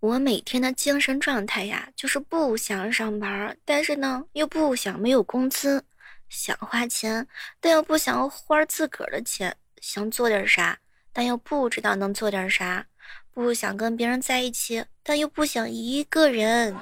我每天的精神状态呀，就是不想上班，但是呢，又不想没有工资，想花钱，但又不想花自个儿的钱，想做点啥，但又不知道能做点啥，不想跟别人在一起，但又不想一个人。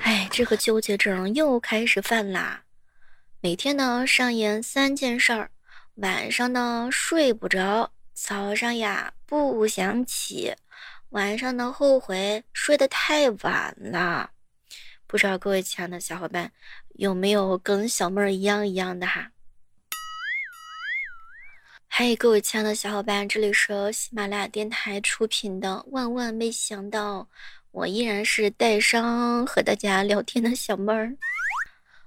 哎，这个纠结症又开始犯啦！每天呢，上演三件事儿，晚上呢睡不着。早上呀不想起，晚上呢后悔睡得太晚了。不知道各位亲爱的小伙伴有没有跟小妹儿一样一样的哈？嗨，各位亲爱的小伙伴，这里是喜马拉雅电台出品的。万万没想到，我依然是带伤和大家聊天的小妹儿。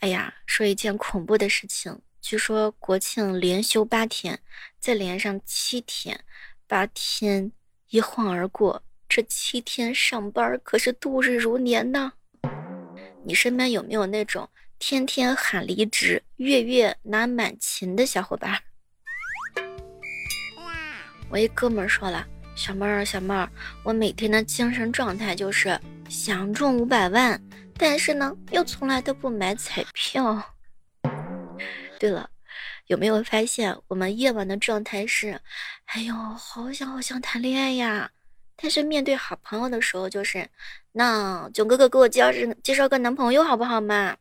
哎呀，说一件恐怖的事情。据说国庆连休八天，再连上七天，八天一晃而过，这七天上班可是度日如年呢。你身边有没有那种天天喊离职、月月拿满勤的小伙伴？我一哥们说了：“小妹儿，小妹儿，我每天的精神状态就是想中五百万，但是呢，又从来都不买彩票。”对了，有没有发现我们夜晚的状态是，哎呦，好想好想谈恋爱呀！但是面对好朋友的时候，就是那囧哥哥给我介绍介绍个男朋友好不好嘛？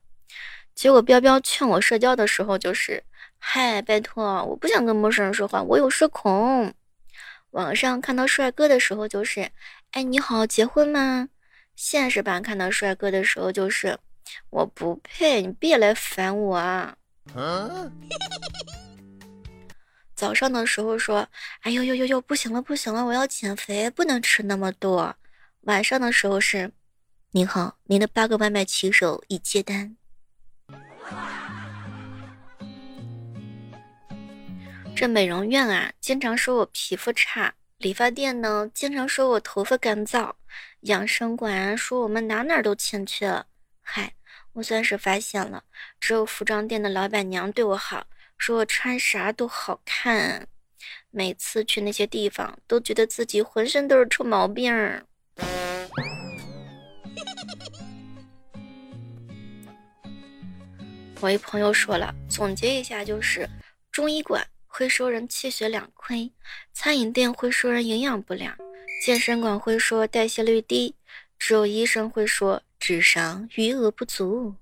结果彪彪劝我社交的时候，就是嗨，拜托，我不想跟陌生人说话，我有社恐。网上看到帅哥的时候，就是哎，你好，结婚吗？现实版看到帅哥的时候，就是我不配，你别来烦我啊！早上的时候说：“哎呦呦呦呦，不行了不行了，我要减肥，不能吃那么多。”晚上的时候是：“您好，您的八个外卖骑手已接单。”这美容院啊，经常说我皮肤差；理发店呢，经常说我头发干燥；养生馆说我们哪哪都欠缺。嗨。我算是发现了，只有服装店的老板娘对我好，说我穿啥都好看。每次去那些地方，都觉得自己浑身都是臭毛病。我一朋友说了，总结一下就是：中医馆会说人气血两亏，餐饮店会说人营养不良，健身馆会说代谢率低，只有医生会说。智商余额不足。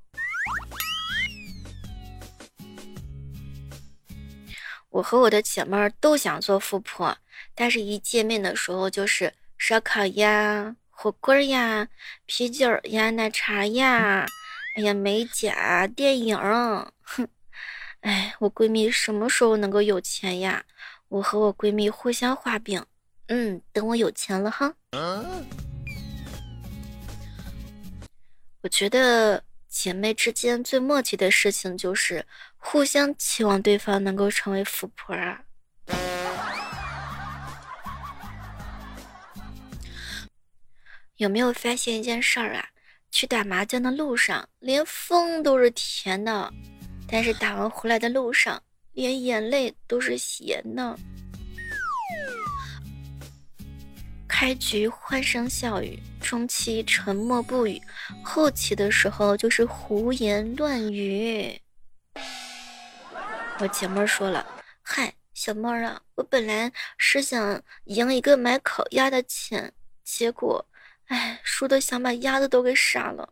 我和我的姐妹儿都想做富婆，但是一见面的时候就是烧烤呀、火锅呀、啤酒呀、奶茶呀，哎呀美甲、电影，哼，哎，我闺蜜什么时候能够有钱呀？我和我闺蜜互相画饼，嗯，等我有钱了哈。我觉得姐妹之间最默契的事情就是互相期望对方能够成为富婆啊！有没有发现一件事儿啊？去打麻将的路上，连风都是甜的，但是打完回来的路上，连眼泪都是咸的。开局欢声笑语，中期沉默不语，后期的时候就是胡言乱语。我姐妹说了：“嗨，小妹儿啊，我本来是想赢一个买烤鸭的钱，结果，哎，输的想把鸭子都给杀了。”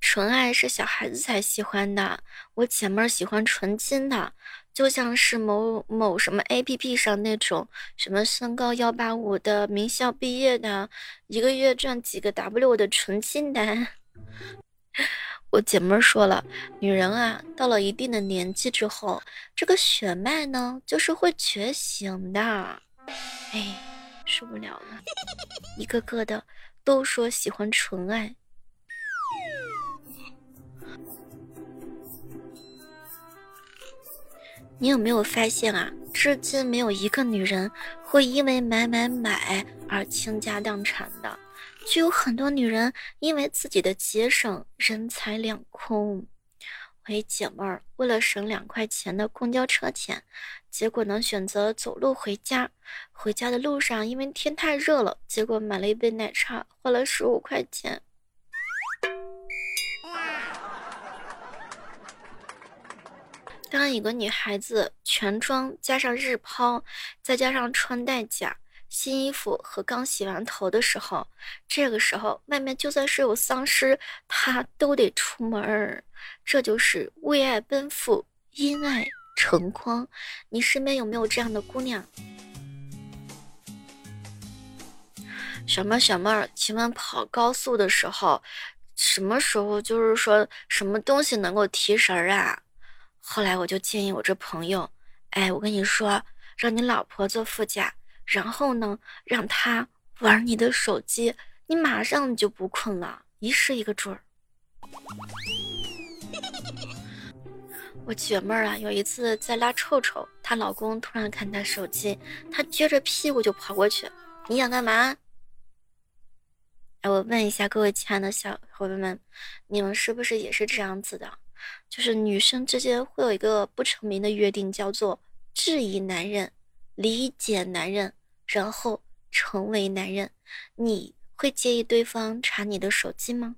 纯爱是小孩子才喜欢的，我姐妹儿喜欢纯金的。就像是某某什么 A P P 上那种什么身高幺八五的名校毕业的，一个月赚几个 W 的纯金男。我姐妹说了，女人啊，到了一定的年纪之后，这个血脉呢，就是会觉醒的。哎，受不了了，一个个的都说喜欢纯爱。你有没有发现啊？至今没有一个女人会因为买买买而倾家荡产的，却有很多女人因为自己的节省人财两空。我一姐妹儿为了省两块钱的公交车钱，结果呢选择走路回家。回家的路上，因为天太热了，结果买了一杯奶茶，花了十五块钱。当一个女孩子全妆加上日抛，再加上穿戴甲、新衣服和刚洗完头的时候，这个时候外面就算是有丧尸，她都得出门儿。这就是为爱奔赴，因爱成狂。你身边有没有这样的姑娘？小妹儿，小妹儿，请问跑高速的时候，什么时候就是说什么东西能够提神儿啊？后来我就建议我这朋友，哎，我跟你说，让你老婆坐副驾，然后呢，让她玩你的手机，你马上就不困了，一试一个准儿。我姐妹儿啊，有一次在拉臭臭，她老公突然看她手机，她撅着屁股就跑过去，你想干嘛？哎，我问一下各位亲爱的小伙伴们，你们是不是也是这样子的？就是女生之间会有一个不成名的约定，叫做质疑男人、理解男人，然后成为男人。你会介意对方查你的手机吗？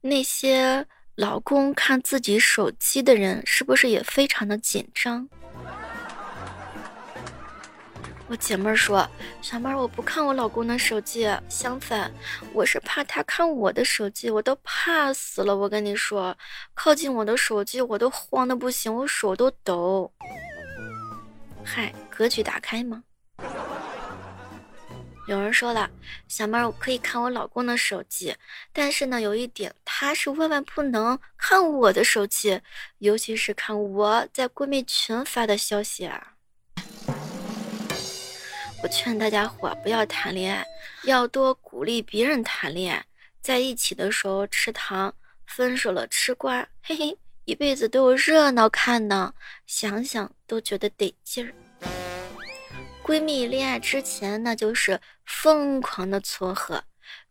那些老公看自己手机的人，是不是也非常的紧张？我姐妹说：“小妹，我不看我老公的手机，相反，我是怕他看我的手机，我都怕死了。我跟你说，靠近我的手机，我都慌的不行，我手都抖。嗨，格局打开吗？有人说了，小妹，我可以看我老公的手机，但是呢，有一点，他是万万不能看我的手机，尤其是看我在闺蜜群发的消息啊。”我劝大家伙不要谈恋爱，要多鼓励别人谈恋爱。在一起的时候吃糖，分手了吃瓜，嘿嘿，一辈子都有热闹看呢。想想都觉得得劲儿。闺蜜恋爱之前那就是疯狂的撮合；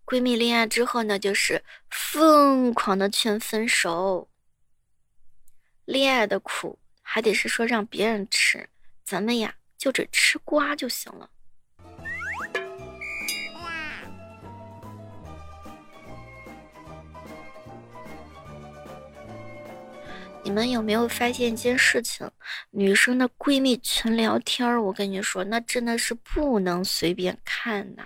闺蜜恋爱之后呢，就是疯狂的劝分手。恋爱的苦还得是说让别人吃，咱们呀就只吃瓜就行了。你们有没有发现一件事情？女生的闺蜜群聊天儿，我跟你说，那真的是不能随便看呐。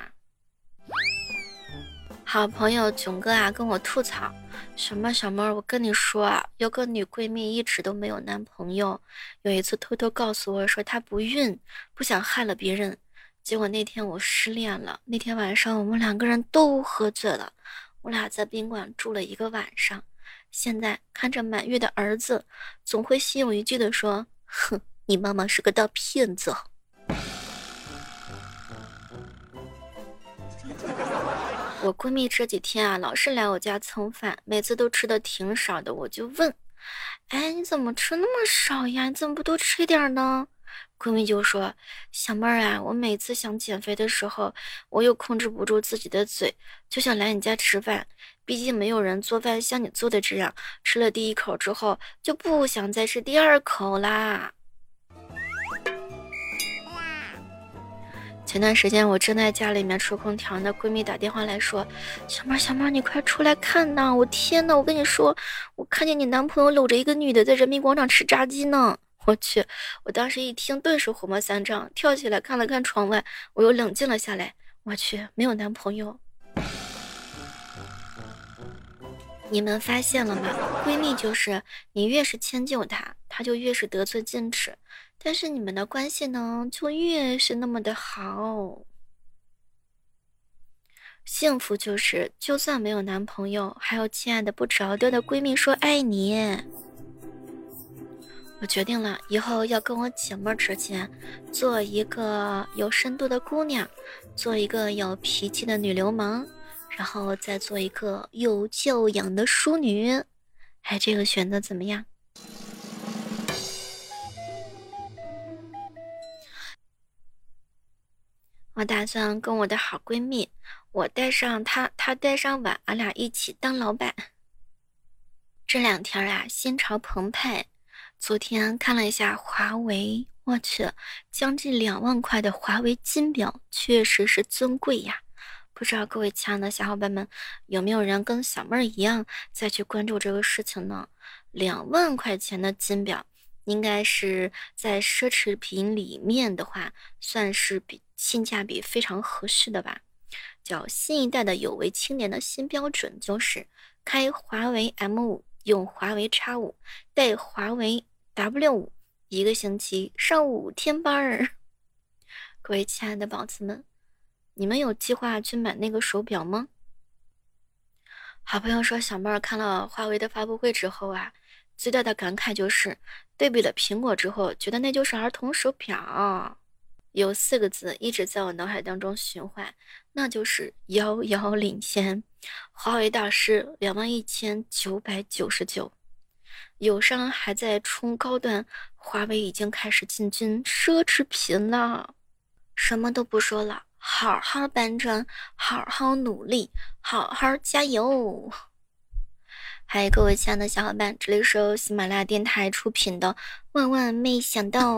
好朋友囧哥啊，跟我吐槽，小猫小妹儿，我跟你说啊，有个女闺蜜一直都没有男朋友，有一次偷偷告诉我说她不孕，不想害了别人。结果那天我失恋了，那天晚上我们两个人都喝醉了，我俩在宾馆住了一个晚上。现在看着满月的儿子，总会心有余悸的说：“哼，你妈妈是个大骗子。”我闺蜜这几天啊，老是来我家蹭饭，每次都吃的挺少的。我就问：“哎，你怎么吃那么少呀？你怎么不多吃点呢？”闺蜜就说：“小妹儿啊，我每次想减肥的时候，我又控制不住自己的嘴，就想来你家吃饭。毕竟没有人做饭像你做的这样，吃了第一口之后就不想再吃第二口啦。”前段时间我正在家里面吹空调呢，闺蜜打电话来说：“小猫，小猫，你快出来看呐！我天呐，我跟你说，我看见你男朋友搂着一个女的在人民广场吃炸鸡呢。”我去！我当时一听，顿时火冒三丈，跳起来看了看窗外，我又冷静了下来。我去，没有男朋友。你们发现了吗？闺蜜就是你越是迁就她，她就越是得寸进尺，但是你们的关系呢，就越是那么的好。幸福就是，就算没有男朋友，还有亲爱的不着调的闺蜜说爱你。我决定了，以后要跟我姐妹之间做一个有深度的姑娘，做一个有脾气的女流氓，然后再做一个有教养的淑女。哎，这个选择怎么样？我打算跟我的好闺蜜，我带上她，她带上碗，俺俩一起当老板。这两天啊，心潮澎湃。昨天看了一下华为，我去，将近两万块的华为金表，确实是尊贵呀。不知道各位亲爱的小伙伴们，有没有人跟小妹儿一样再去关注这个事情呢？两万块钱的金表，应该是在奢侈品里面的话，算是比性价比非常合适的吧。叫新一代的有为青年的新标准，就是开华为 M 五。用华为 X 五带华为 W 五，一个星期上五天班儿。各位亲爱的宝子们，你们有计划去买那个手表吗？好朋友说，小妹儿看了华为的发布会之后啊，最大的感慨就是对比了苹果之后，觉得那就是儿童手表。有四个字一直在我脑海当中循环，那就是遥遥领先。华为大师两万一千九百九十九，友商还在冲高端，华为已经开始进军奢侈品了。什么都不说了，好好搬砖，好好努力，好好加油。嗨，各位亲爱的小伙伴，这里是由喜马拉雅电台出品的《万万没想到》。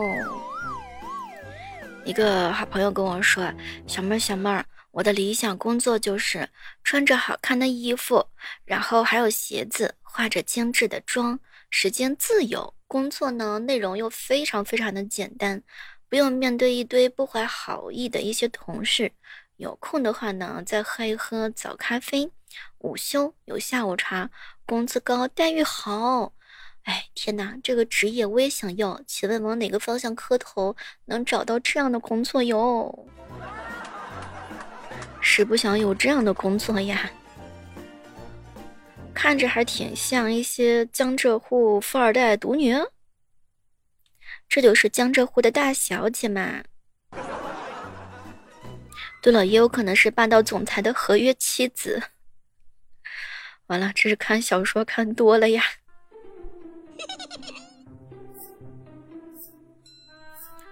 一个好朋友跟我说：“小妹儿，小妹儿。”我的理想工作就是穿着好看的衣服，然后还有鞋子，化着精致的妆，时间自由，工作呢内容又非常非常的简单，不用面对一堆不怀好意的一些同事。有空的话呢，再喝一喝早咖啡，午休有下午茶，工资高，待遇好。哎，天哪，这个职业我也想要，请问往哪个方向磕头能找到这样的工作哟？是不想有这样的工作呀？看着还挺像一些江浙沪富二代独女，这就是江浙沪的大小姐嘛。对了，也有可能是霸道总裁的合约妻子。完了，这是看小说看多了呀。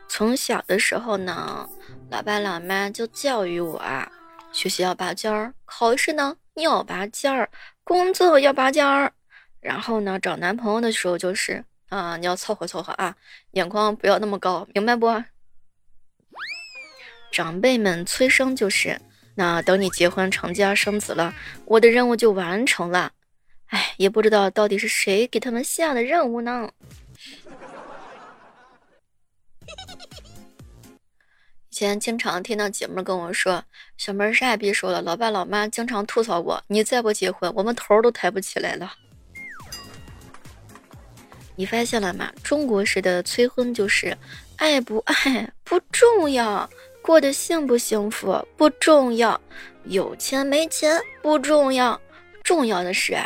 从小的时候呢，老爸老妈就教育我啊。学习要拔尖儿，考试呢要拔尖儿，工作要拔尖儿，然后呢找男朋友的时候就是啊，你要凑合凑合啊，眼光不要那么高，明白不？长辈们催生就是，那等你结婚成家生子了，我的任务就完成了。哎，也不知道到底是谁给他们下的任务呢？以前经常听到姐妹跟我说：“小妹啥也别说了，老爸老妈经常吐槽我，你再不结婚，我们头都抬不起来了。”你发现了吗？中国式的催婚就是爱不爱不重要，过得幸不幸福不重要，有钱没钱不重要，重要的是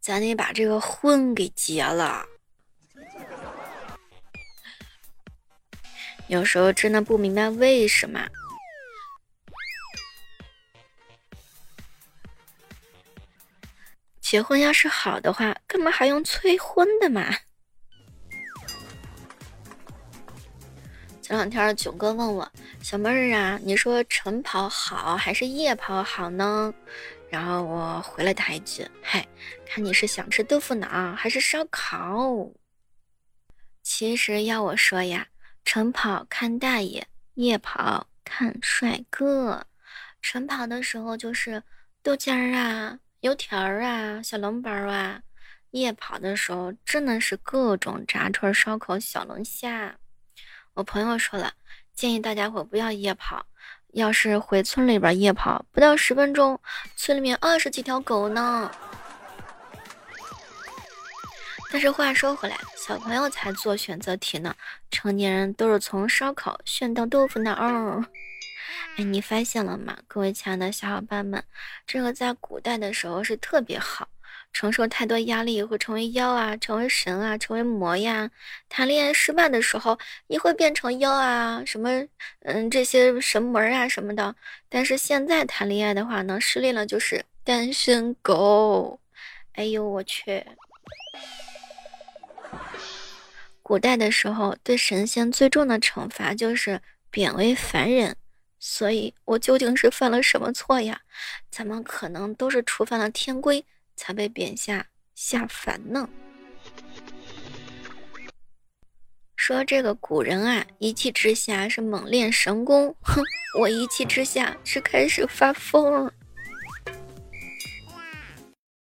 咱得把这个婚给结了。有时候真的不明白为什么结婚要是好的话，干嘛还用催婚的嘛？前两天囧哥问我小妹儿啊，你说晨跑好还是夜跑好呢？然后我回了他一句：嗨，看你是想吃豆腐脑还是烧烤。其实要我说呀。晨跑看大爷，夜跑看帅哥。晨跑的时候就是豆尖儿啊、油条啊、小笼包啊；夜跑的时候真的是各种炸串、烧烤、小龙虾。我朋友说了，建议大家伙不要夜跑，要是回村里边夜跑，不到十分钟，村里面二十几条狗呢。但是话说回来，小朋友才做选择题呢，成年人都是从烧烤炫到豆腐脑。哎，你发现了吗？各位亲爱的小伙伴们，这个在古代的时候是特别好，承受太多压力也会成为妖啊，成为神啊，成为魔呀。谈恋爱失败的时候也会变成妖啊，什么嗯这些神魔啊什么的。但是现在谈恋爱的话呢，失恋了就是单身狗。哎呦我去！古代的时候，对神仙最重的惩罚就是贬为凡人，所以，我究竟是犯了什么错呀？怎么可能都是触犯了天规才被贬下下凡呢？说这个古人啊，一气之下是猛练神功，哼，我一气之下是开始发疯了。